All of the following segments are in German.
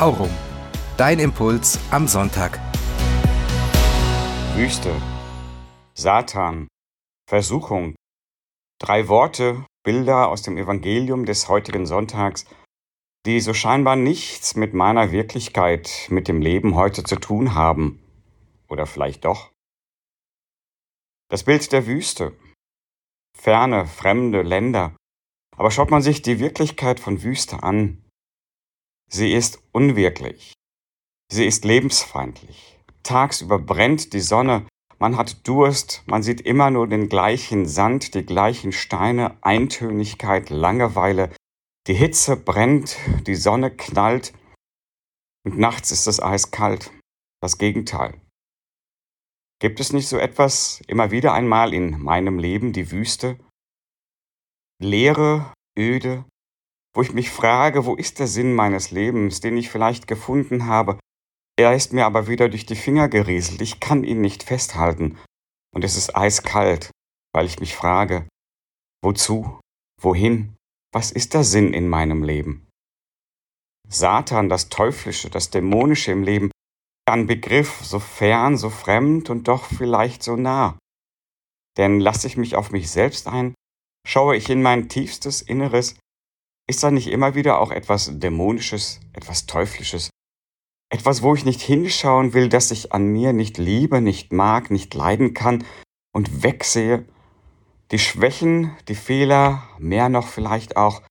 Aurum. Dein Impuls am Sonntag. Wüste, Satan, Versuchung. Drei Worte, Bilder aus dem Evangelium des heutigen Sonntags, die so scheinbar nichts mit meiner Wirklichkeit, mit dem Leben heute zu tun haben. Oder vielleicht doch. Das Bild der Wüste. Ferne, fremde Länder. Aber schaut man sich die Wirklichkeit von Wüste an, Sie ist unwirklich. Sie ist lebensfeindlich. Tagsüber brennt die Sonne, man hat Durst, man sieht immer nur den gleichen Sand, die gleichen Steine, Eintönigkeit, Langeweile. Die Hitze brennt, die Sonne knallt und nachts ist es eiskalt. Das Gegenteil. Gibt es nicht so etwas immer wieder einmal in meinem Leben, die Wüste? Leere, öde, wo ich mich frage, wo ist der Sinn meines Lebens, den ich vielleicht gefunden habe. Er ist mir aber wieder durch die Finger gerieselt, ich kann ihn nicht festhalten, und es ist eiskalt, weil ich mich frage, wozu, wohin, was ist der Sinn in meinem Leben? Satan, das Teuflische, das Dämonische im Leben, ein Begriff so fern, so fremd und doch vielleicht so nah. Denn lasse ich mich auf mich selbst ein, schaue ich in mein tiefstes Inneres, ist da nicht immer wieder auch etwas Dämonisches, etwas Teuflisches? Etwas, wo ich nicht hinschauen will, das ich an mir nicht liebe, nicht mag, nicht leiden kann und wegsehe? Die Schwächen, die Fehler, mehr noch vielleicht auch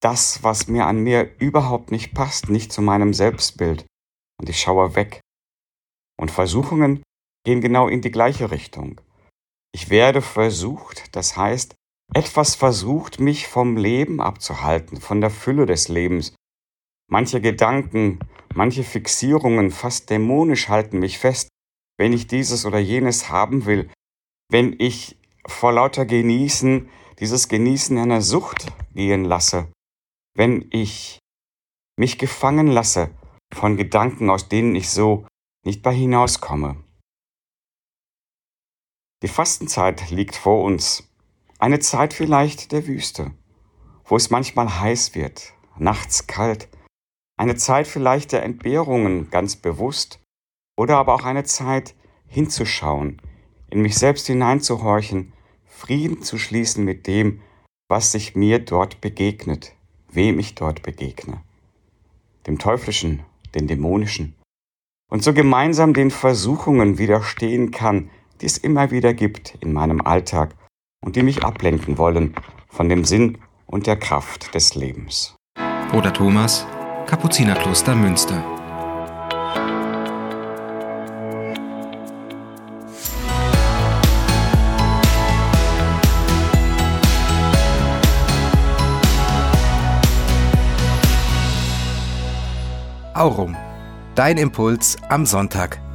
das, was mir an mir überhaupt nicht passt, nicht zu meinem Selbstbild. Und ich schaue weg. Und Versuchungen gehen genau in die gleiche Richtung. Ich werde versucht, das heißt, etwas versucht, mich vom Leben abzuhalten, von der Fülle des Lebens. Manche Gedanken, manche Fixierungen, fast dämonisch halten mich fest, wenn ich dieses oder jenes haben will, wenn ich vor lauter Genießen dieses Genießen einer Sucht gehen lasse, wenn ich mich gefangen lasse von Gedanken, aus denen ich so nicht bei hinauskomme. Die Fastenzeit liegt vor uns. Eine Zeit vielleicht der Wüste, wo es manchmal heiß wird, nachts kalt. Eine Zeit vielleicht der Entbehrungen ganz bewusst. Oder aber auch eine Zeit hinzuschauen, in mich selbst hineinzuhorchen, Frieden zu schließen mit dem, was sich mir dort begegnet, wem ich dort begegne. Dem Teuflischen, den Dämonischen. Und so gemeinsam den Versuchungen widerstehen kann, die es immer wieder gibt in meinem Alltag und die mich ablenken wollen von dem Sinn und der Kraft des Lebens. Bruder Thomas, Kapuzinerkloster Münster. Aurum, dein Impuls am Sonntag.